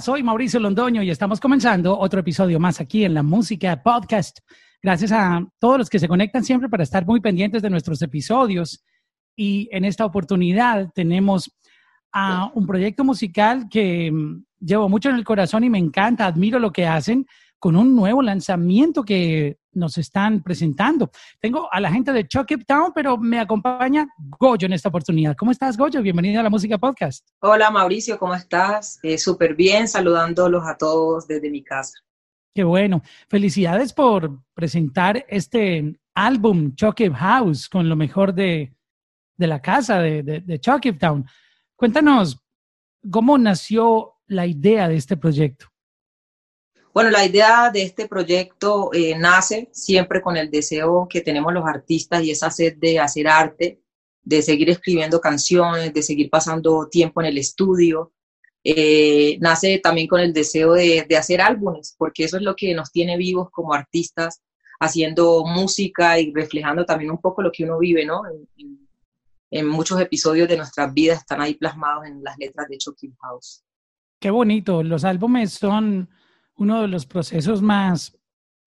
Soy Mauricio Londoño y estamos comenzando otro episodio más aquí en la Música Podcast. Gracias a todos los que se conectan siempre para estar muy pendientes de nuestros episodios. Y en esta oportunidad tenemos a un proyecto musical que mm, llevo mucho en el corazón y me encanta, admiro lo que hacen con un nuevo lanzamiento que nos están presentando. Tengo a la gente de Chuck It Town, pero me acompaña Goyo en esta oportunidad. ¿Cómo estás, Goyo? Bienvenido a la Música Podcast. Hola, Mauricio, ¿cómo estás? Eh, Súper bien, saludándolos a todos desde mi casa. Qué bueno. Felicidades por presentar este álbum Chuck It House con lo mejor de, la casa de, de, de Chuck It Town. Cuéntanos, ¿cómo nació la idea de este proyecto? Bueno, la idea de este proyecto eh, nace siempre con el deseo que tenemos los artistas y esa sed de hacer arte, de seguir escribiendo canciones, de seguir pasando tiempo en el estudio. Eh, nace también con el deseo de, hacer álbumes, porque eso es lo que nos tiene vivos como artistas, haciendo música y reflejando también un poco lo que uno vive, ¿no? En, muchos episodios de nuestras vidas están ahí plasmados en las letras de Choking House. Qué bonito, los álbumes son uno de los procesos más,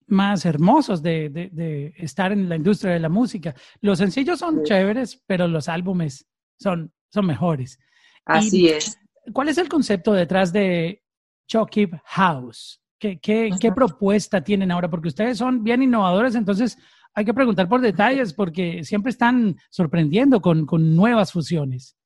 más hermosos de, de, estar en la industria de la música. Los sencillos son chéveres, pero los álbumes son, son mejores. Así es. ¿Cuál es el concepto detrás de Chucky House? ¿Qué, qué, ¿Qué propuesta tienen ahora? Porque ustedes son bien innovadores, entonces hay que preguntar por detalles porque siempre están sorprendiendo con, con nuevas fusiones.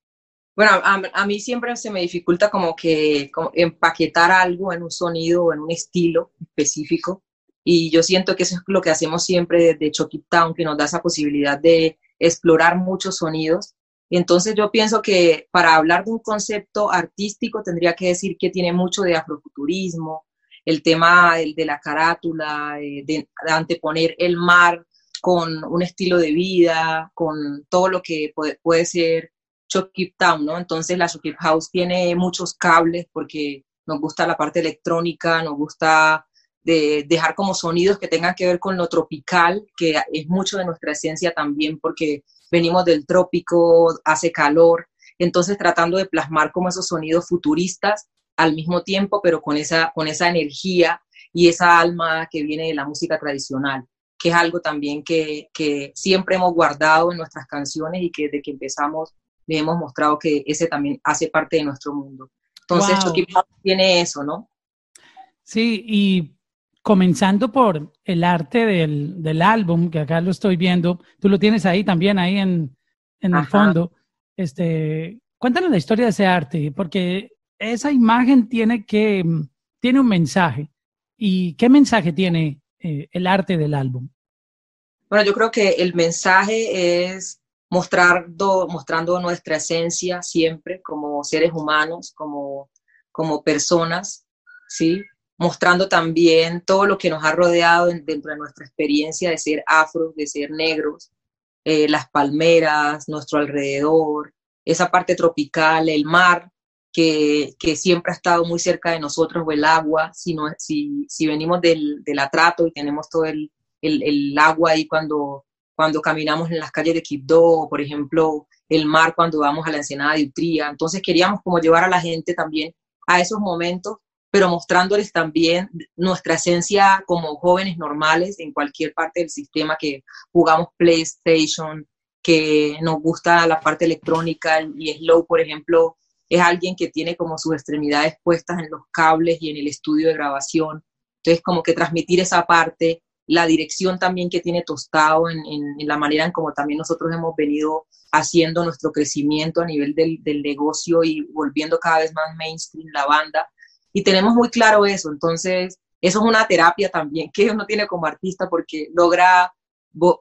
Bueno, a, mí siempre se me dificulta como que empaquetar algo en un sonido o en un estilo específico. Y yo siento que eso es lo que hacemos siempre desde Chucky Town, que nos da esa posibilidad de explorar muchos sonidos. Y entonces yo pienso que para hablar de un concepto artístico tendría que decir que tiene mucho de afrofuturismo, el tema de, la carátula, de, de anteponer el mar con un estilo de vida, con todo lo que puede ser Keep Town, ¿no? Entonces la Keep House tiene muchos cables porque nos gusta la parte electrónica, nos gusta de dejar como sonidos que tengan que ver con lo tropical, que es mucho de nuestra esencia también porque venimos del trópico, hace calor, entonces tratando de plasmar como esos sonidos futuristas al mismo tiempo, pero con esa, con esa energía y esa alma que viene de la música tradicional, que es algo también que, que siempre hemos guardado en nuestras canciones y que desde que empezamos le hemos mostrado que ese también hace parte de nuestro mundo. Entonces, wow. tiene eso, ¿no? Sí, y comenzando por el arte del, del, álbum, que acá lo estoy viendo, tú lo tienes ahí también, ahí en, en el fondo. Este, cuéntanos la historia de ese arte, porque esa imagen tiene que, tiene un mensaje. ¿Y qué mensaje tiene eh, el arte del álbum? Bueno, yo creo que el mensaje es mostrando, mostrando nuestra esencia siempre como seres humanos, como, como personas, ¿sí? mostrando también todo lo que nos ha rodeado dentro de nuestra experiencia de ser afro, de ser negros, eh, las palmeras, nuestro alrededor, esa parte tropical, el mar, que, que, siempre ha estado muy cerca de nosotros, o el agua, si, si, si venimos del, del, atrato y tenemos todo el, el, el agua ahí cuando cuando caminamos en las calles de Quibdó, por ejemplo, el mar cuando vamos a la ensenada de Utría. Entonces queríamos como llevar a la gente también a esos momentos, pero mostrándoles también nuestra esencia como jóvenes normales en cualquier parte del sistema que jugamos PlayStation, que nos gusta la parte electrónica y Slow, por ejemplo, es alguien que tiene como sus extremidades puestas en los cables y en el estudio de grabación. Entonces, como que transmitir esa parte la dirección también que tiene Tostado en, la manera en como también nosotros hemos venido haciendo nuestro crecimiento a nivel del, negocio y volviendo cada vez más mainstream la banda. Y tenemos muy claro eso, entonces eso es una terapia también que uno tiene como artista porque logra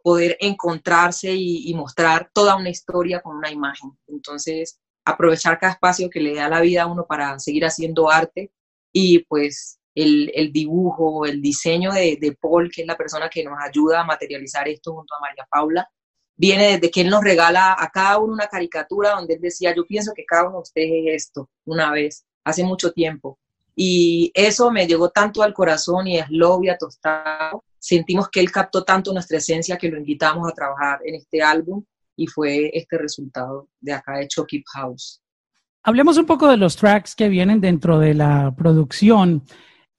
poder encontrarse y, mostrar toda una historia con una imagen. Entonces, aprovechar cada espacio que le da la vida a uno para seguir haciendo arte y pues el, el dibujo, el diseño de, de, Paul, que es la persona que nos ayuda a materializar esto junto a María Paula, viene desde que él nos regala a cada uno una caricatura donde él decía, yo pienso que cada uno de ustedes es esto, una vez, hace mucho tiempo. Y eso me llegó tanto al corazón y es Lovia Tostado. Sentimos que él captó tanto nuestra esencia que lo invitamos a trabajar en este álbum y fue este resultado de acá de Chucky House. Hablemos un poco de los tracks que vienen dentro de la producción.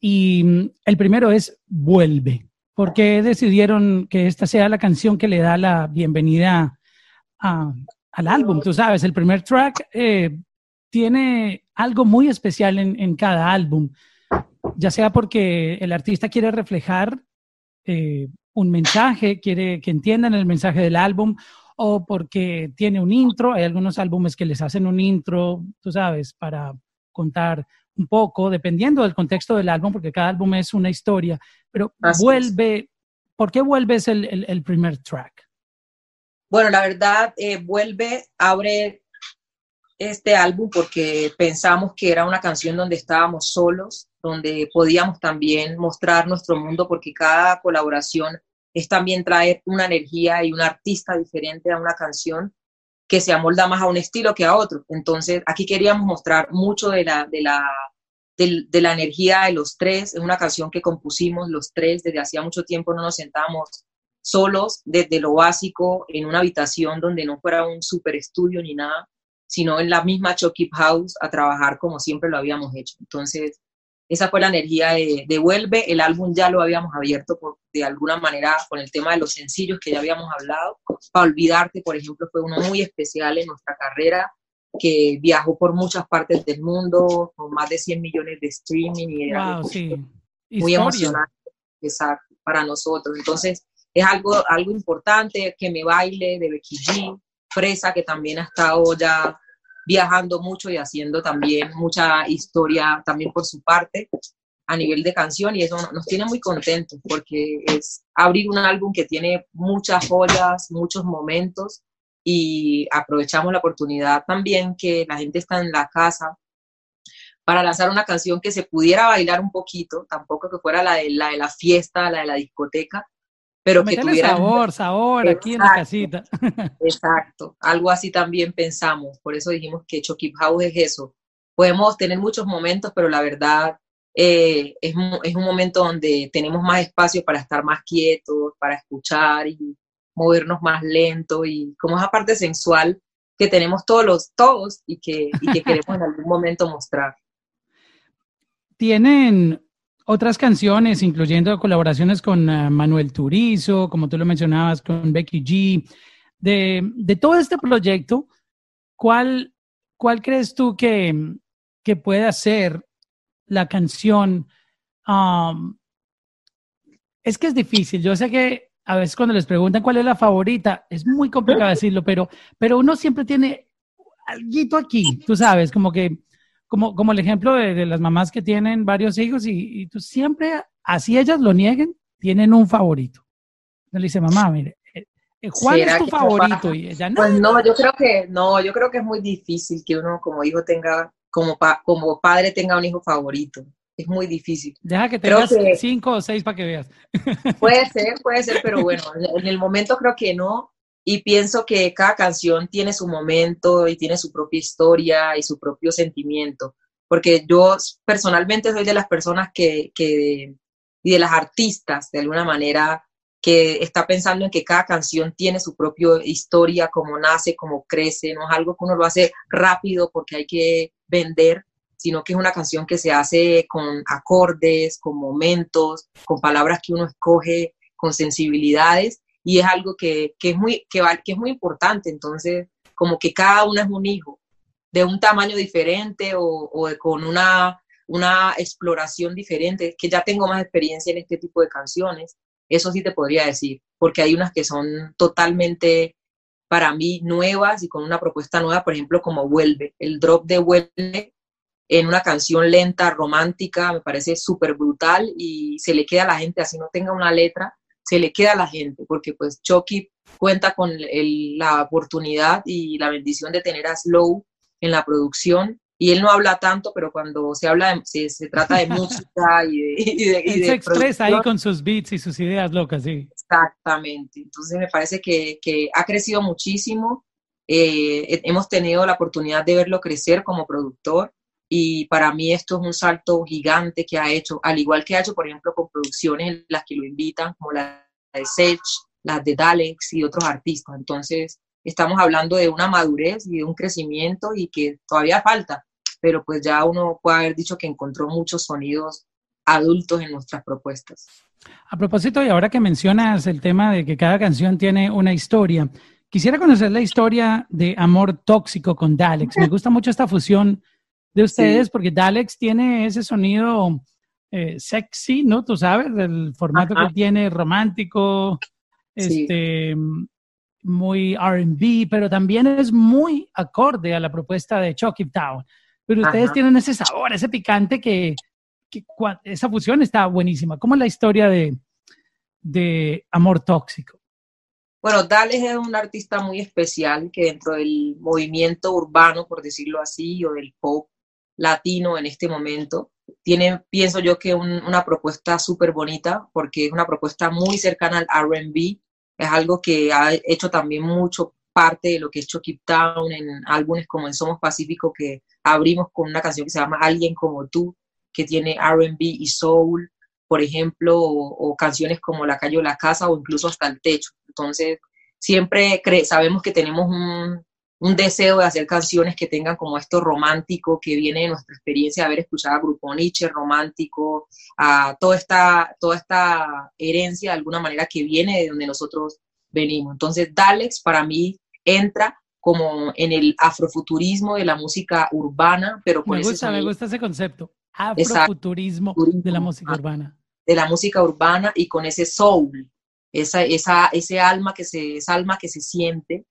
Y mm, el primero es Vuelve. ¿Por qué decidieron que esta sea la canción que le da la bienvenida al álbum? Tú sabes, el primer track eh, tiene algo muy especial en, cada álbum, ya sea porque el artista quiere reflejar eh, un mensaje, quiere que entiendan el mensaje del álbum, o porque tiene un intro. Hay algunos álbumes que les hacen un intro, tú sabes, para contar un poco, dependiendo del contexto del álbum, porque cada álbum es una historia, pero vuelve, ¿por qué vuelves el, el, primer track? Bueno, la verdad, eh, vuelve, abre este álbum porque pensamos que era una canción donde estábamos solos, donde podíamos también mostrar nuestro mundo, porque cada colaboración es también traer una energía y un artista diferente a una canción que se amolda más a un estilo que a otro. Entonces, aquí queríamos mostrar mucho de la, de la, de, la energía de los tres. Es una canción que compusimos los tres, desde hacía mucho tiempo no nos sentábamos solos, desde lo básico, en una habitación donde no fuera un super estudio ni nada, sino en la misma Chucky House a trabajar como siempre lo habíamos hecho. Entonces, esa fue la energía de, de, Vuelve. El álbum ya lo habíamos abierto por, de alguna manera con el tema de los sencillos que ya habíamos hablado. Para Olvidarte, por ejemplo, fue uno muy especial en nuestra carrera, que viajó por muchas partes del mundo, con más de 100 millones de streaming y era sí. muy emocionante para nosotros. Entonces, es algo, algo importante que me baile de Becky G, Fresa, que también ha estado ya viajando mucho y haciendo también mucha historia también por su parte a nivel de canción y eso nos tiene muy contentos porque es abrir un álbum que tiene muchas joyas, muchos momentos y aprovechamos la oportunidad también que la gente está en la casa para lanzar una canción que se pudiera bailar un poquito, tampoco que fuera la de la, de la fiesta, la de la discoteca, pero que tuviera sabor, sabor aquí en la casita. Exacto, algo así también pensamos, por eso dijimos que Chucky House es eso. Podemos tener muchos momentos, pero la verdad eh, es, es, un momento donde tenemos más espacio para estar más quietos, para escuchar y movernos más lento y como esa parte sensual que tenemos todos los todos y que, y que queremos en algún momento mostrar. Tienen otras canciones, incluyendo colaboraciones con eh, Manuel Turizo, como tú lo mencionabas, con Becky G. De, todo este proyecto, ¿cuál, cuál crees tú que, que pueda ser la canción? Um, es que es difícil. Yo sé que a veces cuando les preguntan cuál es la favorita, es muy complicado decirlo, pero, pero uno siempre tiene algo aquí, tú sabes, como que como, como el ejemplo de, las mamás que tienen varios hijos y, tú siempre, así ellas lo nieguen, tienen un favorito. Le dice, mamá, mire, eh, eh, ¿cuál es tu favorito? Y ella, no. Pues no, yo creo que, no, yo creo que es muy difícil que uno como hijo tenga, como, como padre tenga un hijo favorito. Es muy difícil. Deja que tengas cinco o seis para que veas. Puede ser, puede ser, pero bueno, en el momento creo que no y pienso que cada canción tiene su momento y tiene su propia historia y su propio sentimiento, porque yo personalmente soy de las personas que, que y de las artistas, de alguna manera, que está pensando en que cada canción tiene su propia historia, cómo nace, cómo crece, no es algo que uno lo hace rápido porque hay que vender, sino que es una canción que se hace con acordes, con momentos, con palabras que uno escoge, con sensibilidades y es algo que, es muy, que, que es muy importante. Entonces, como que cada uno es un hijo de un tamaño diferente o, o con una, una exploración diferente, que ya tengo más experiencia en este tipo de canciones, eso sí te podría decir, porque hay unas que son totalmente para mí nuevas y con una propuesta nueva, por ejemplo, como Vuelve, el drop de Vuelve en una canción lenta, romántica, me parece súper brutal y se le queda a la gente, así no tenga una letra, se le queda a la gente, porque pues Chucky cuenta con la oportunidad y la bendición de tener a Slow en la producción y él no habla tanto, pero cuando se habla, se, trata de música y de... Y se expresa ahí con sus beats y sus ideas locas, sí. Exactamente. Entonces me parece que, ha crecido muchísimo. Eh, hemos tenido la oportunidad de verlo crecer como productor y para mí esto es un salto gigante que ha hecho, al igual que ha hecho, por ejemplo, con producciones en las que lo invitan, como la de Sech, las de Dalex y otros artistas. Entonces, estamos hablando de una madurez y de un crecimiento y que todavía falta, pero pues ya uno puede haber dicho que encontró muchos sonidos adultos en nuestras propuestas. A propósito, y ahora que mencionas el tema de que cada canción tiene una historia, quisiera conocer la historia de Amor Tóxico con Dalex. Me gusta mucho esta fusión de ustedes porque Dalex tiene ese sonido eh, sexy, ¿no? Tú sabes, el formato que tiene romántico, este, muy RB, pero también es muy acorde a la propuesta de Chucky Town. Pero ustedes tienen ese sabor, ese picante que, esa fusión está buenísima. ¿Cómo es la historia de, de Amor Tóxico? Bueno, Dales es un artista muy especial que dentro del movimiento urbano, por decirlo así, o del pop latino en este momento, tiene, pienso yo, que una propuesta súper bonita, porque es una propuesta muy cercana al RB, es algo que ha hecho también mucho parte de lo que es Chucky Town en álbumes como en Somos Pacífico, que abrimos con una canción que se llama Alguien como tú, que tiene RB y soul, por ejemplo, o, canciones como La calle o la casa o incluso hasta el techo. Entonces, siempre sabemos que tenemos un, deseo de hacer canciones que tengan como esto romántico que viene de nuestra experiencia de haber escuchado a Grupo Nietzsche romántico, a toda esta, toda esta herencia de alguna manera que viene de donde nosotros venimos. Entonces, Dalex para mí entra como en el afrofuturismo de la música urbana, pero con me gusta, me gusta ese concepto afrofuturismo de la música urbana. De la música urbana y con ese soul, esa, esa, ese alma que se, esa alma que se siente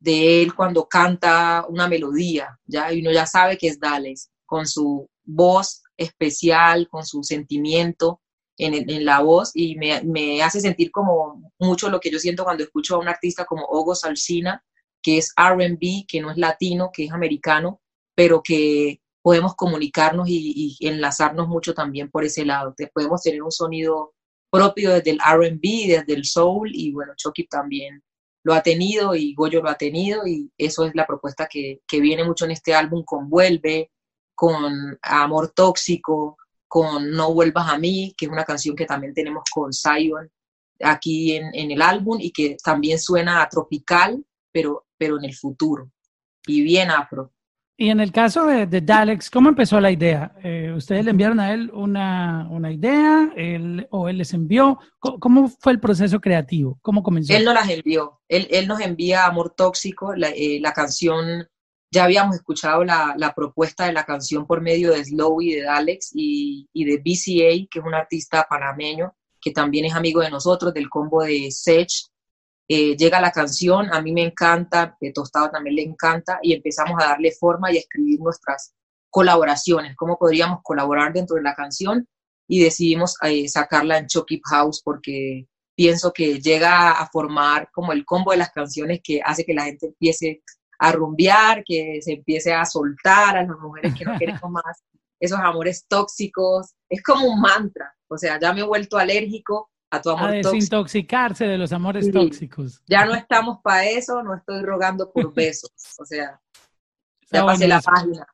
de él cuando canta una melodía, ¿ya? Y uno ya sabe que es Dales, con su voz especial, con su sentimiento en, en la voz, y me, me, hace sentir como mucho lo que yo siento cuando escucho a un artista como Ogo Salsina, que es RB, que no es latino, que es americano, pero que podemos comunicarnos y, enlazarnos mucho también por ese lado. podemos tener un sonido propio desde el RB, desde el soul, y bueno, Chucky también lo ha tenido y Goyo lo ha tenido, y eso es la propuesta que, viene mucho en este álbum con Vuelve, con Amor Tóxico, con No Vuelvas a mí, que es una canción que también tenemos con Zion aquí en, en el álbum y que también suena a tropical, pero, pero en el futuro, y bien afro. Y en el caso de, de Dalex, ¿cómo empezó la idea? Eh, ¿Ustedes le enviaron a él una, una idea él, o él les envió? ¿Cómo, fue el proceso creativo? ¿Cómo comenzó? Él no las envió. Él, él nos envía Amor Tóxico, la, eh, canción, ya habíamos escuchado la, la, propuesta de la canción por medio de Slow y de Dalex y, y de BCA, que es un artista panameño que también es amigo de nosotros, del combo de Sech eh, llega la canción, a mí me encanta, de Tostado también le encanta, y empezamos a darle forma y a escribir nuestras colaboraciones, cómo podríamos colaborar dentro de la canción, y decidimos eh, sacarla en Chucky House porque pienso que llega a formar como el combo de las canciones que hace que la gente empiece a rumbear, que se empiece a soltar a las mujeres que no queremos más. Esos amores tóxicos, es como un mantra, o sea, ya me he vuelto alérgico a tu amor a desintoxicarse de los amores tóxicos. Ya no estamos para eso, no estoy rogando por besos, o sea, ya pasé la página.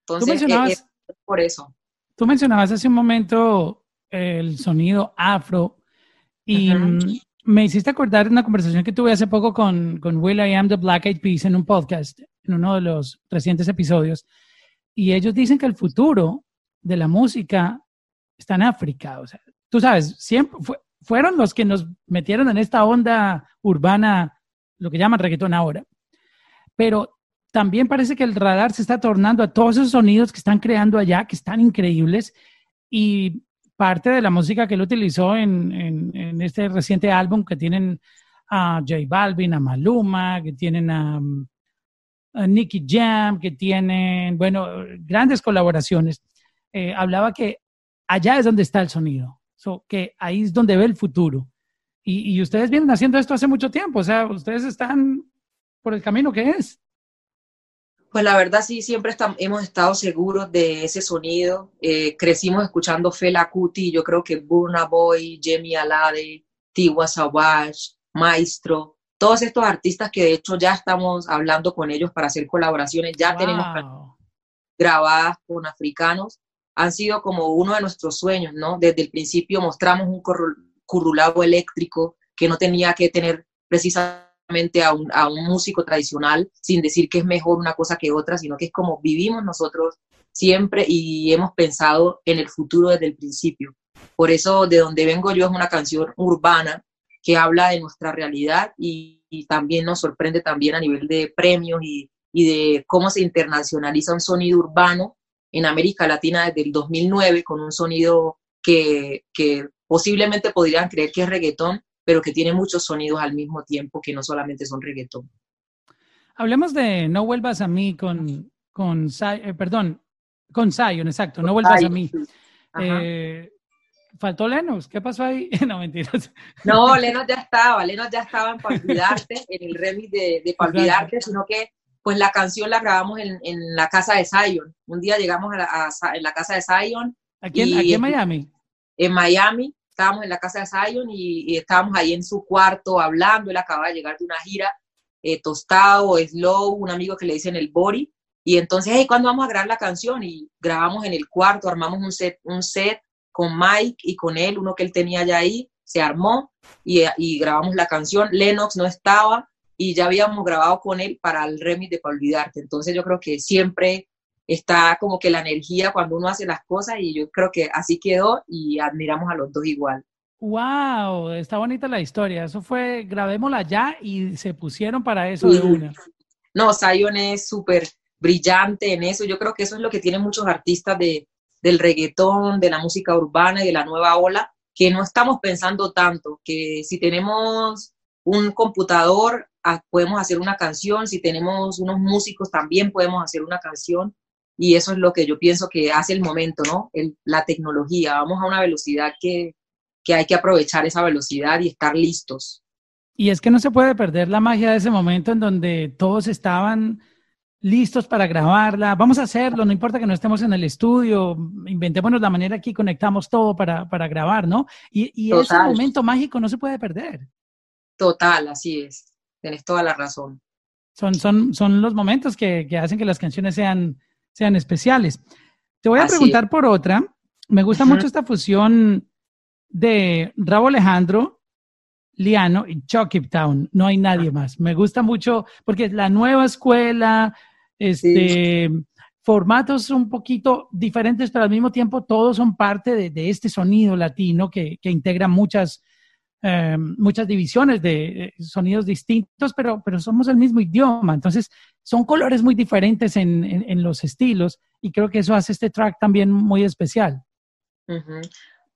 Entonces, es por eso. Tú mencionabas hace un momento el sonido afro y me hiciste acordar de una conversación que tuve hace poco con, con Will I Am the Black Eyed Peas en un podcast, en uno de los recientes episodios, y ellos dicen que el futuro de la música está en África, o sea, tú sabes, siempre fueron los que nos metieron en esta onda urbana, lo que llaman reggaetón ahora. Pero también parece que el radar se está tornando a todos esos sonidos que están creando allá, que están increíbles. Y parte de la música que él utilizó en, este reciente álbum, que tienen a J Balvin, a Maluma, que tienen a, a Nicky Jam, que tienen, bueno, grandes colaboraciones. Eh, hablaba que allá es donde está el sonido que ahí es donde ve el futuro. Y, ustedes vienen haciendo esto hace mucho tiempo, o sea, ustedes están por el camino que es. Pues la verdad sí, siempre hemos estado seguros de ese sonido. Eh, crecimos escuchando Fela Kuti, yo creo que Burna Boy, Jamie Alade, Tiwa Savage, Maestro, todos estos artistas que de hecho ya estamos hablando con ellos para hacer colaboraciones, ya tenemos grabadas con africanos han sido como uno de nuestros sueños, ¿no? Desde el principio mostramos un currulado eléctrico que no tenía que tener precisamente a un, a un músico tradicional, sin decir que es mejor una cosa que otra, sino que es como vivimos nosotros siempre y hemos pensado en el futuro desde el principio. Por eso de donde vengo yo es una canción urbana que habla de nuestra realidad y, también nos sorprende también a nivel de premios y, y, de cómo se internacionaliza un sonido urbano en América Latina desde el 2009 con un sonido que, que posiblemente podrían creer que es reggaetón, pero que tiene muchos sonidos al mismo tiempo que no solamente son reggaetón. Hablemos de No vuelvas a mí con, con eh, perdón, con Zion, exacto, No vuelvas a mí. Eh, faltó Lenos, ¿qué pasó ahí? no, mentiras. No, Lenos ya estaba, Lenos ya estaba en Palvidarte, en el remix de, de Palvidarte, sino que pues la canción la grabamos en, en, la casa de Zion. Un día llegamos a la, en la casa de Zion. ¿Aquí, en, aquí en Miami? En Miami, estábamos en la casa de Zion y, estábamos ahí en su cuarto hablando, él acaba de llegar de una gira, eh, Tostado, Slow, un amigo que le dicen el Bori, y entonces, hey, ¿cuándo vamos a grabar la canción? Y grabamos en el cuarto, armamos un set, un set con Mike y con él, uno que él tenía ya ahí, se armó y, y grabamos la canción. Lennox no estaba y ya habíamos grabado con él para el remix de Para Olvidarte. Entonces yo creo que siempre está como que la energía cuando uno hace las cosas y yo creo que así quedó y admiramos a los dos igual. Wow, está bonita la historia. Eso fue, grabémosla ya y se pusieron para eso de una. No, Zion es súper brillante en eso. Yo creo que eso es lo que tienen muchos artistas de, del reggaetón, de la música urbana y de la nueva ola, que no estamos pensando tanto, que si tenemos un computador podemos hacer una canción, si tenemos unos músicos también podemos hacer una canción y eso es lo que yo pienso que hace el momento, ¿no? la tecnología, vamos a una velocidad que, que hay que aprovechar esa velocidad y estar listos. Y es que no se puede perder la magia de ese momento en donde todos estaban listos para grabarla, vamos a hacerlo, no importa que no estemos en el estudio, inventémonos la manera que conectamos todo para, para grabar, ¿no? Y, y ese momento mágico no se puede perder. Total, así es, tienes toda la razón. Son, son, son los momentos que, que hacen que las canciones sean, sean especiales. Te voy a preguntar por otra. Me gusta mucho esta fusión de Rabo Alejandro, Liano y Chucky Town. No hay nadie más. Me gusta mucho porque es la nueva escuela, este, formatos un poquito diferentes, pero al mismo tiempo todos son parte de, este sonido latino que, integra muchas, eh, muchas divisiones de sonidos distintos, pero, pero somos el mismo idioma. Entonces, son colores muy diferentes en, los estilos y creo que eso hace este track también muy especial.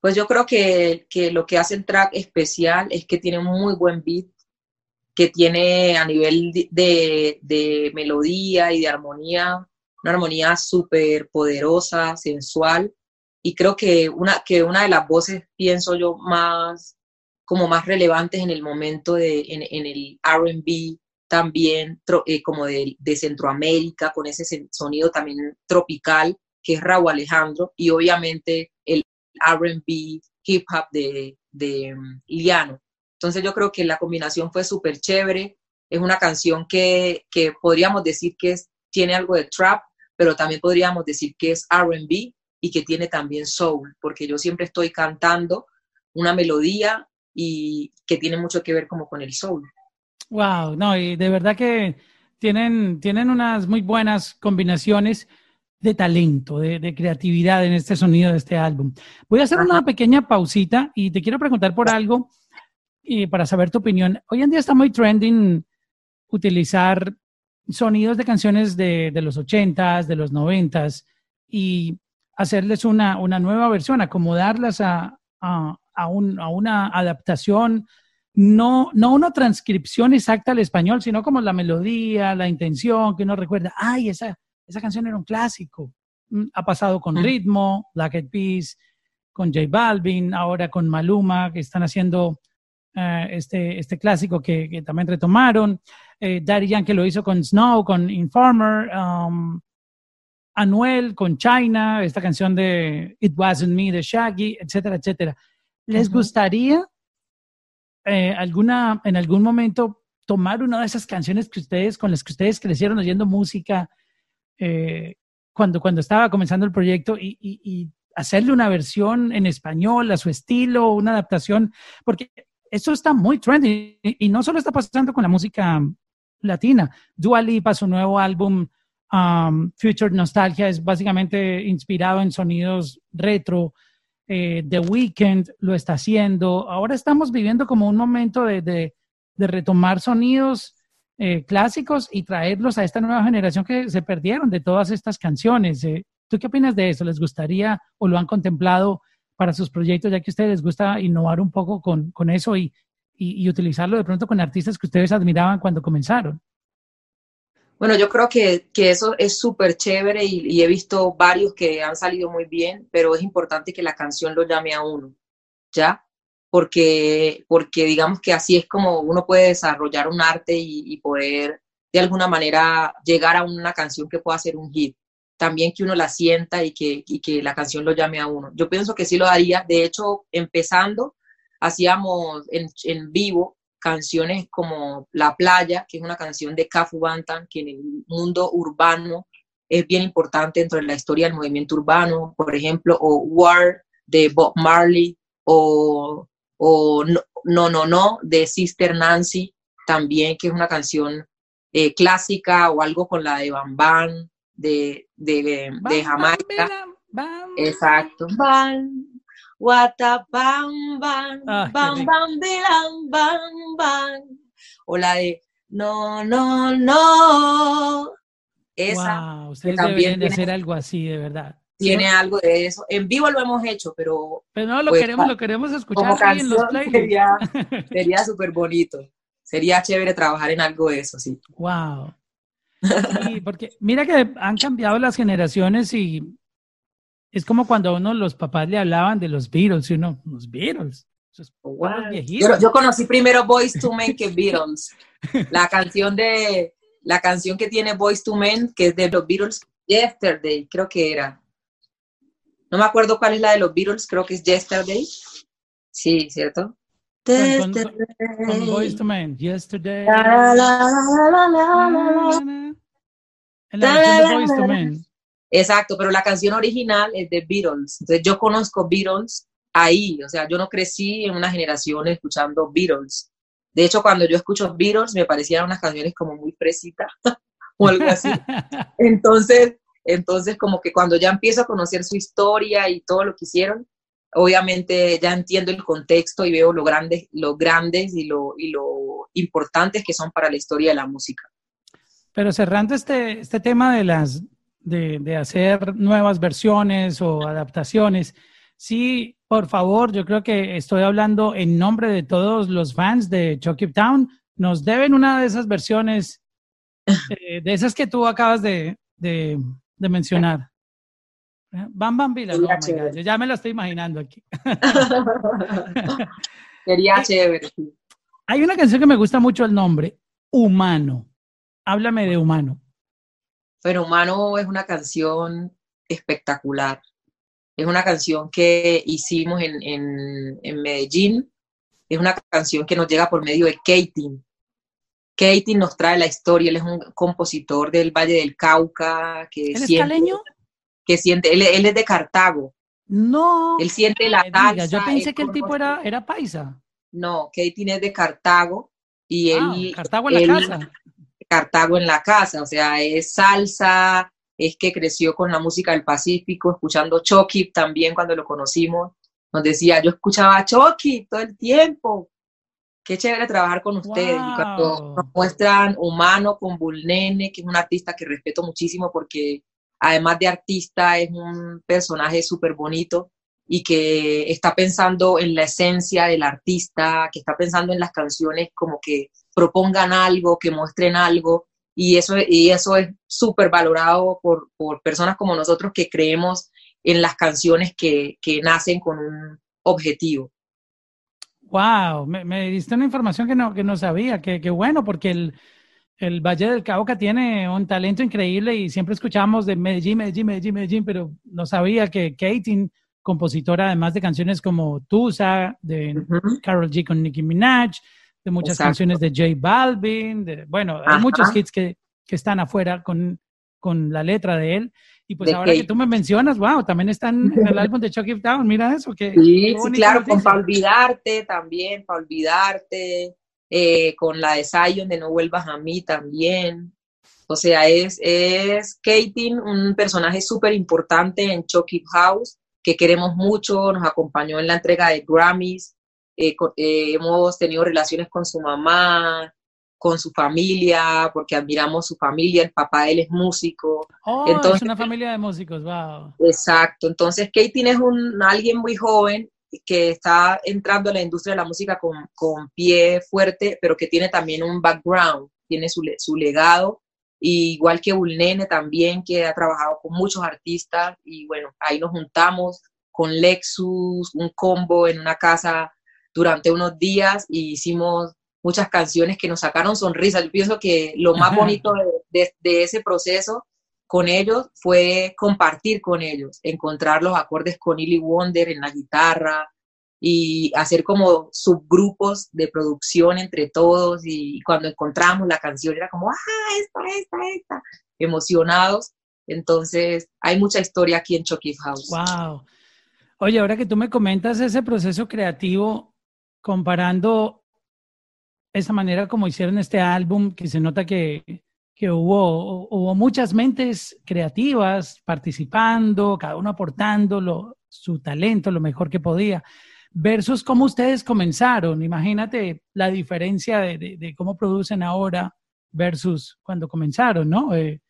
Pues yo creo que, que lo que hace el track especial es que tiene muy buen beat que tiene a nivel de, de melodía y de armonía, una armonía súper poderosa, sensual, y creo que una, que una de las voces, pienso yo, más como más relevantes en el momento de, en, en el RB, también eh, como de, de, Centroamérica, con ese sonido también tropical, que es Raúl Alejandro, y obviamente el RB, hip hop de, de um, Liano. Entonces yo creo que la combinación fue súper chévere. Es una canción que, que podríamos decir que es, tiene algo de trap, pero también podríamos decir que es RB y que tiene también soul, porque yo siempre estoy cantando una melodía y que tiene mucho que ver como con el soul. Wow, no, y de verdad que tienen, tienen unas muy buenas combinaciones de talento, de, creatividad en este sonido de este álbum. Voy a hacer una pequeña pausita y te quiero preguntar por algo y para saber tu opinión. Hoy en día está muy trending utilizar sonidos de canciones de, de los ochentas, de los noventas y hacerles una, una nueva versión, acomodarlas a, a, a, un, a, una adaptación, no, no una transcripción exacta al español, sino como la melodía, la intención, que uno recuerda, ay, esa, esa canción era un clásico. Mm, ha pasado con Ritmo, Black Eyed Peas, con J Balvin, ahora con Maluma, que están haciendo eh, este, este clásico que, también retomaron. Eh, Daddy Yankee lo hizo con Snow, con Informer. Um, Anuel con China, esta canción de It Wasn't Me de Shaggy, etcétera, etcétera. ¿Les gustaría eh, alguna, en algún momento tomar una de esas canciones que ustedes, con las que ustedes crecieron oyendo música cuando, cuando estaba comenzando el proyecto y, y, hacerle una versión en español a su estilo, una adaptación? Porque esto está muy trendy y, no solo está pasando con la música latina. Dua Lipa, su nuevo álbum um, Future Nostalgia es básicamente inspirado en sonidos retro. Eh, The Weeknd lo está haciendo. Ahora estamos viviendo como un momento de, de, retomar sonidos eh, clásicos y traerlos a esta nueva generación que se perdieron de todas estas canciones. Eh, ¿Tú qué opinas de eso? ¿Les gustaría o lo han contemplado para sus proyectos, ya que a ustedes les gusta innovar un poco con, con eso y, y, utilizarlo de pronto con artistas que ustedes admiraban cuando comenzaron? Bueno, yo creo que, que eso es súper chévere y, he visto varios que han salido muy bien, pero es importante que la canción lo llame a uno, ¿ya? Porque, porque digamos que así es como uno puede desarrollar un arte y, y poder de alguna manera llegar a una canción que pueda ser un hit también que uno la sienta y que, y que la canción lo llame a uno. Yo pienso que sí lo haría. De hecho, empezando, hacíamos en, en vivo canciones como La Playa, que es una canción de Cafu Bantan, que en el mundo urbano es bien importante dentro de la historia del movimiento urbano, por ejemplo, o War de Bob Marley, o, o No, No, No, no de Sister Nancy, también, que es una canción eh, clásica, o algo con la de Bam Bam, de, de, de Jamaica. Exacto. Bam, bam, bam, bam, bam, bam, bam. O la de no, no, no. Esa. Wow, ustedes también de hacer algo así, de verdad. Tiene algo de eso. En vivo lo hemos hecho, pero. Pero no, lo pues, queremos, lo queremos escuchar ahí en los Sería, sería súper bonito. Sería chévere trabajar en algo de eso, sí. Wow. Sí, porque mira que han cambiado las generaciones y es como cuando a uno los papás le hablaban de los Beatles y uno, los Beatles. Yo, yo, conocí primero Boys to Men que Beatles. La canción de la canción que tiene Boys to Men, que es de los Beatles, Yesterday, creo que era. No me acuerdo cuál es la de los Beatles, creo que es Yesterday. Sí, ¿cierto? Con, Boys to Men, Yesterday. Exacto, pero la canción original es de Beatles. Entonces yo conozco Beatles ahí, o sea, yo no crecí en una generación escuchando Beatles. De hecho, cuando yo escucho Beatles me parecían unas canciones como muy fresitas o algo así. Entonces, entonces como que cuando ya empiezo a conocer su historia y todo lo que hicieron, obviamente ya entiendo el contexto y veo lo grandes, lo grandes y lo, y lo importantes que son para la historia de la música. Pero cerrando este, este tema de las de, de, hacer nuevas versiones o adaptaciones, sí, por favor, yo creo que estoy hablando en nombre de todos los fans de Chucky Town. Nos deben una de esas versiones, eh, de esas que tú acabas de, de, de mencionar. Bam Bam Vila, oh yo ya me lo estoy imaginando aquí. Sería chévere. Hay una canción que me gusta mucho el nombre, Humano. Háblame de Humano. Pero Humano es una canción espectacular. Es una canción que hicimos en, en, Medellín. Es una canción que nos llega por medio de Katie. Katie nos trae la historia. Él es un compositor del Valle del Cauca. Que ¿Él es caleño? Que siente, él, es de Cartago. No. Él siente la salsa. Yo pensé que el tipo era, era paisa. No, Katie es de Cartago y él. Cartago en la casa. Cartago en la casa, o sea, es salsa, es que creció con la música del Pacífico, escuchando Chucky también cuando lo conocimos. Nos decía, yo escuchaba Chucky todo el tiempo. Qué chévere trabajar con ustedes. Y cuando nos muestran Humano con Bulnene, que es un artista que respeto muchísimo porque además de artista es un personaje súper bonito y que está pensando en la esencia del artista, que está pensando en las canciones como que propongan algo, que muestren algo, y eso, y eso es súper valorado por, por, personas como nosotros que creemos en las canciones que, que nacen con un objetivo. Wow, me, diste una información que no, que no sabía, que, que bueno, porque el, el Valle del Cauca tiene un talento increíble y siempre escuchamos de Medellín, Medellín, Medellín, Medellín, pero no sabía que Katie, compositora además de canciones como Tusa, de Carol G con Nicki Minaj, de muchas canciones de J Balvin, de, bueno, hay muchos hits que, que, están afuera con, con la letra de él. Y pues ahora que tú me mencionas, wow, también están en el álbum de Chuck It Down, mira eso. Que, sí, sí claro, con Para Olvidarte también, Para Olvidarte, eh, con la de Zion de No Vuelvas a mí también. O sea, es, es Katie, un personaje súper importante en Chuck It House, que queremos mucho, nos acompañó en la entrega de Grammys, eh, eh, hemos tenido relaciones con su mamá, con su familia, porque admiramos su familia, el papá de él es músico. Oh, entonces, es una familia de músicos, wow. Exacto, entonces Katie es un, alguien muy joven que está entrando a la industria de la música con, con pie fuerte, pero que tiene también un background, tiene su, su legado, igual que Ulnene también, que ha trabajado con muchos artistas, y bueno, ahí nos juntamos con Lexus, un combo en una casa durante unos días y hicimos muchas canciones que nos sacaron sonrisas. Yo pienso que lo más bonito de, ese proceso con ellos fue compartir con ellos, encontrar los acordes con Illy Wonder en la guitarra y hacer como subgrupos de producción entre todos y cuando encontramos la canción era como, ah, esta, esta, esta, emocionados. Entonces, hay mucha historia aquí en Chucky House. Wow. Oye, ahora que tú me comentas ese proceso creativo, comparando esa manera como hicieron este álbum, que se nota que, que hubo, hubo muchas mentes creativas participando, cada uno aportando su talento, lo mejor que podía, versus cómo ustedes comenzaron. Imagínate la diferencia de, cómo producen ahora versus cuando comenzaron, ¿no? Eh,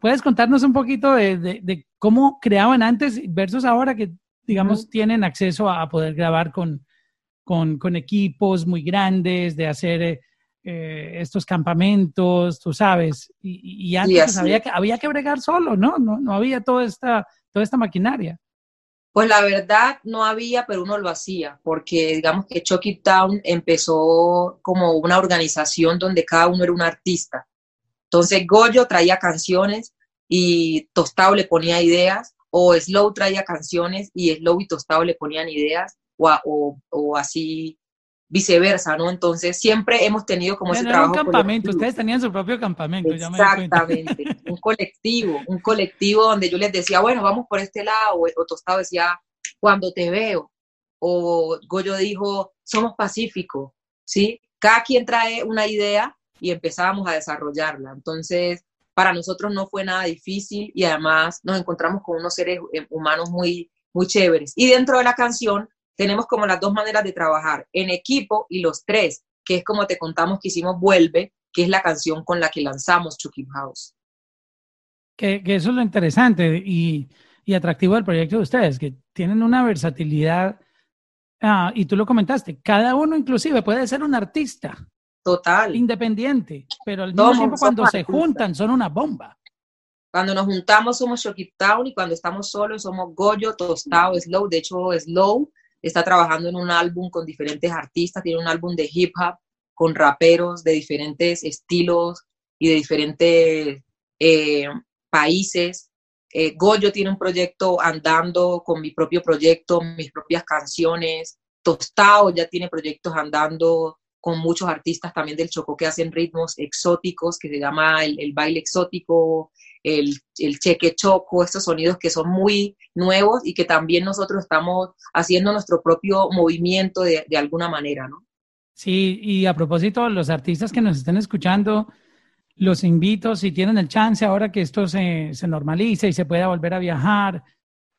¿Puedes contarnos un poquito de, cómo creaban antes versus ahora que, digamos, tienen acceso a poder grabar con, con, equipos muy grandes, de hacer eh, eh, estos campamentos, tú sabes, y, antes pues, había, que, había que bregar solo, ¿no? ¿no? No había toda esta, toda esta maquinaria. Pues la verdad no había, pero uno lo hacía, porque digamos que Chucky Town empezó como una organización donde cada uno era un artista. Entonces Goyo traía canciones y Tostado le ponía ideas, o Slow traía canciones y Slow y Tostado le ponían ideas, o, así viceversa, ¿no? Entonces siempre hemos tenido como ese trabajo. un campamento, ustedes tenían su propio campamento. Exactamente, un colectivo, un colectivo donde yo les decía, bueno, vamos por este lado, o, Tostado decía, cuando te veo, o Goyo dijo, somos pacíficos, ¿sí? Cada quien trae una idea y empezábamos a desarrollarla. Entonces, para nosotros no fue nada difícil y además nos encontramos con unos seres eh, humanos muy, muy chéveres. Y dentro de la canción tenemos como las dos maneras de trabajar, en equipo y los tres, que es como te contamos que hicimos Vuelve, que es la canción con la que lanzamos Chucky House. Que, eso es lo interesante y, atractivo del proyecto de ustedes, que tienen una versatilidad, ah, y tú lo comentaste, cada uno inclusive puede ser un artista. Total. Independiente, pero al mismo tiempo cuando se juntan son una bomba. Cuando nos juntamos somos Chucky Town y cuando estamos solos somos Goyo, Tostado, Slow. De hecho, Slow está trabajando en un álbum con diferentes artistas, tiene un álbum de hip hop con raperos de diferentes estilos y de diferentes eh, países. Eh, Goyo tiene un proyecto andando con mi propio proyecto, mis propias canciones. Tostao ya tiene proyectos andando con muchos artistas también del Chocó que hacen ritmos exóticos, que se llama el baile exótico, el, cheque choco, estos sonidos que son muy nuevos y que también nosotros estamos haciendo nuestro propio movimiento de, alguna manera, ¿no? Sí, y a propósito, los artistas que nos estén escuchando, los invito, si tienen el chance, ahora que esto se, se normalice y se pueda volver a viajar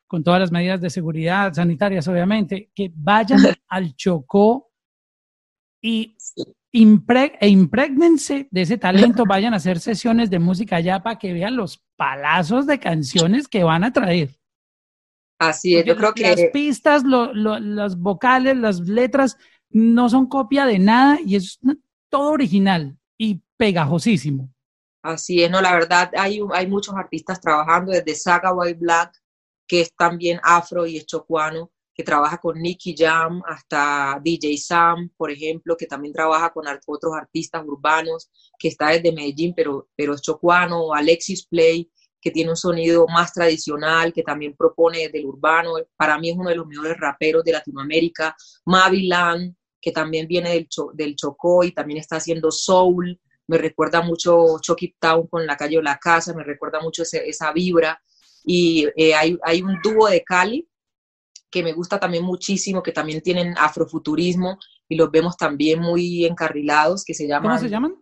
con todas las medidas de seguridad sanitarias, obviamente, que vayan al Chocó y e impregnense de ese talento, vayan a hacer sesiones de música allá para que vean los palazos de canciones que van a traer. Así es, yo creo que... Las pistas, las vocales, las letras no son copia de nada y es todo original y pegajosísimo. Así es, no, la verdad hay, hay muchos artistas trabajando desde Saga White Black, que es también afro y es chocuano, que trabaja con Nicky Jam, hasta DJ Sam, por ejemplo, que también trabaja con otros artistas urbanos, que está desde Medellín, pero, pero es chocuano, Alexis Play, que tiene un sonido más tradicional, que también propone desde el urbano, para mí es uno de los mejores raperos de Latinoamérica, Mavilan, que también viene del, del Chocó y también está haciendo soul, me recuerda mucho Chucky Town con la calle o la casa, me recuerda mucho esa vibra. Y eh, hay, hay un dúo de Cali que me gusta también muchísimo, que también tienen afrofuturismo y los vemos también muy encarrilados, que se llaman... ¿Cómo se llaman?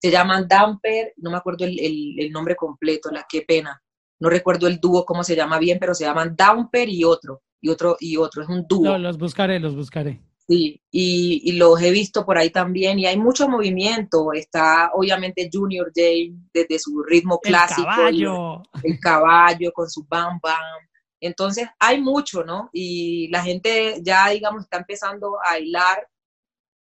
Se llaman Damper, no me acuerdo el, el, nombre completo, la qué pena. No recuerdo el dúo cómo se llama bien, pero se llaman Damper y otro, y otro, y otro, es un dúo. los buscaré, los buscaré. Sí, y, y, los he visto por ahí también, y hay mucho movimiento. Está obviamente Junior Jane desde su ritmo clásico. El caballo. El caballo con su bam bam. Entonces hay mucho, ¿no? Y la gente ya, digamos, está empezando a hilar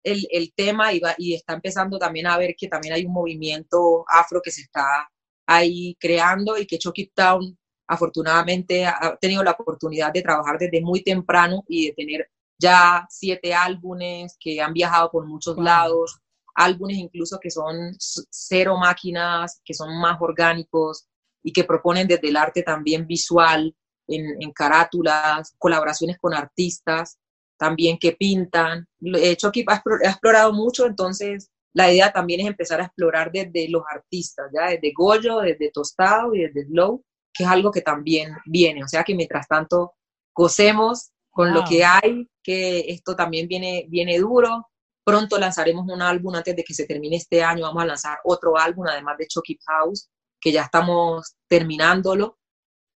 el, el tema y, va, y está empezando también a ver que también hay un movimiento afro que se está ahí creando y que Chucky Town afortunadamente ha tenido la oportunidad de trabajar desde muy temprano y de tener ya siete álbumes que han viajado por muchos lados, álbumes incluso que son cero máquinas, que son más orgánicos y que proponen desde el arte también visual, en, carátulas, colaboraciones con artistas, también que pintan. Eh, Chucky ha, ha explorado mucho, entonces la idea también es empezar a explorar desde los artistas, ya desde Goyo, desde Tostado y desde Slow, que es algo que también viene. O sea que mientras tanto cosemos con lo que hay, que esto también viene, viene duro. Pronto lanzaremos un álbum antes de que se termine este año. Vamos a lanzar otro álbum, además de Chucky House, que ya estamos terminándolo.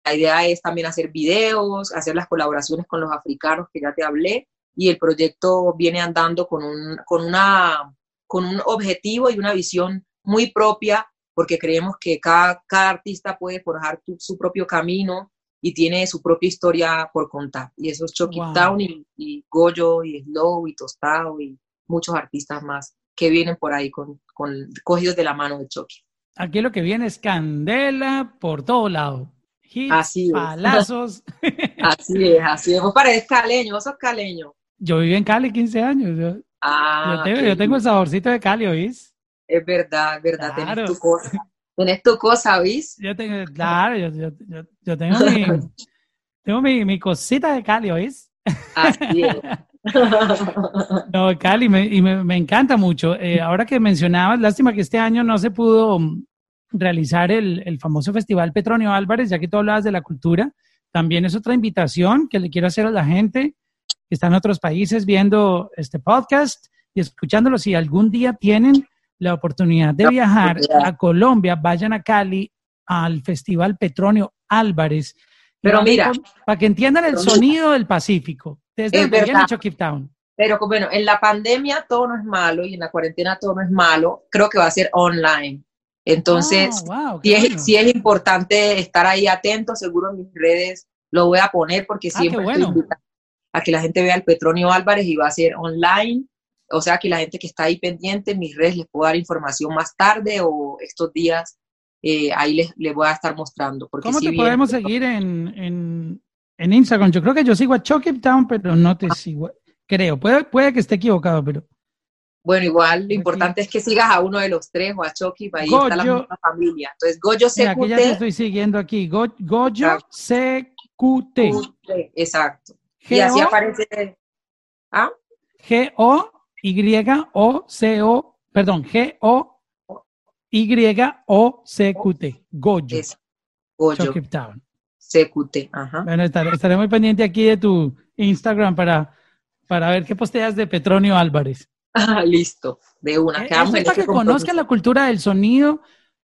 La idea es también hacer videos, hacer las colaboraciones con los africanos que ya te hablé. Y el proyecto viene andando con un, con una, con un objetivo y una visión muy propia, porque creemos que cada, cada artista puede forjar su propio camino y tiene su propia historia por contar. Y eso es Chucky Town y, Goyo y Slow y Tostado y muchos artistas más que vienen por ahí con, con cogidos de la mano de Chucky. Aquí lo que viene es candela por todo lado. Así es. palazos. así es, así es. Vos pareces caleño, vos sos caleño. Yo viví en Cali 15 años. Yo, ah, yo, tengo, el saborcito de Cali, ¿oís? Es verdad, es verdad, tenés tu cosa. Tenés tu cosa, ¿oís? Yo tengo, claro, yo, yo, yo tengo, mi, tengo mi, mi, cosita de Cali, ¿oís? Así es. no, Cali, me, y me, me, encanta mucho. Eh, ahora que mencionabas, lástima que este año no se pudo realizar el, el, famoso Festival Petronio Álvarez, ya que tú hablabas de la cultura. También es otra invitación que le quiero hacer a la gente que está en otros países viendo este podcast y escuchándolo. Si algún día tienen la oportunidad de viajar a Colombia, vayan a Cali al Festival Petronio Álvarez. Pero mira, para que entiendan el sonido del Pacífico, desde el Town. Pero bueno, en la pandemia todo no es malo y en la cuarentena todo no es malo. Creo que va a ser online. Entonces, oh, si, es, si, es, importante estar ahí atento, seguro en mis redes lo voy a poner porque ah, siempre bueno. a que la gente vea el Petronio Álvarez y va a ser online o sea que la gente que está ahí pendiente, en mis redes les puedo dar información más tarde o estos días eh, ahí les, les, voy a estar mostrando. Porque ¿Cómo te podemos seguir en, en, en, Instagram? Yo creo que yo sigo a Chucky Town, pero no te sigo. Creo, puede, puede que esté equivocado, pero... Bueno, igual lo importante es que sigas a uno de los tres o a Chucky, para ahí está la misma familia. Entonces, Goyo CQT. aquí ya te estoy siguiendo aquí. Go, Goyo CQT. Exacto. Y así aparece. ¿Ah? G-O y-O-C-O, perdón, G-O-Y-O-C-Q-T, Goyo. Es Goyo. Town. CQT, ajá. Bueno, estaré, estaré, muy pendiente aquí de tu Instagram para, para ver qué posteas de Petronio Álvarez. Ah, listo, de una. Eh, es para que conozcan la cultura del sonido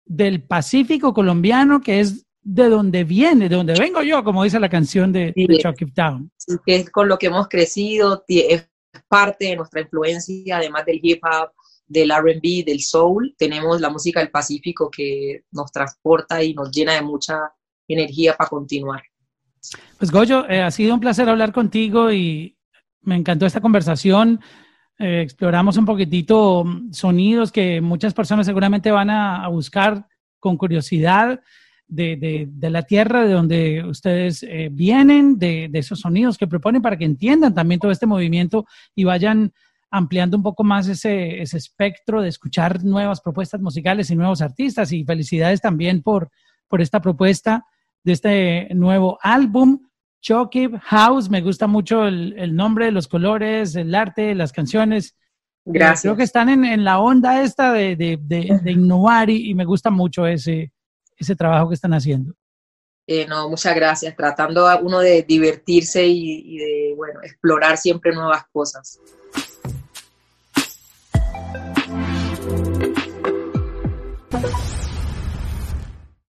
del Pacífico colombiano, que es de donde viene, de donde vengo yo, como dice la canción de, sí, de Chucky Town. Sí, que es con lo que hemos crecido, es parte de nuestra influencia, además del hip hop, del RB, del soul, tenemos la música del Pacífico que nos transporta y nos llena de mucha energía para continuar. Pues Goyo, eh, ha sido un placer hablar contigo y me encantó esta conversación. Exploramos un poquitito mm, sonidos que muchas personas seguramente van a, buscar con curiosidad de, de, la tierra de donde ustedes eh, vienen, de, de, esos sonidos que proponen para que entiendan también todo este movimiento y vayan ampliando un poco más ese, ese espectro de escuchar nuevas propuestas musicales y nuevos artistas. Y felicidades también por, por esta propuesta de este nuevo álbum. Chucky House, me gusta mucho el, el nombre, los colores, el arte, las canciones. Gracias. Creo que están en, la onda esta de, innovar y, me gusta mucho ese, ese trabajo que están haciendo. Eh, no, muchas gracias. Tratando a uno de divertirse y, y de, bueno, explorar siempre nuevas cosas.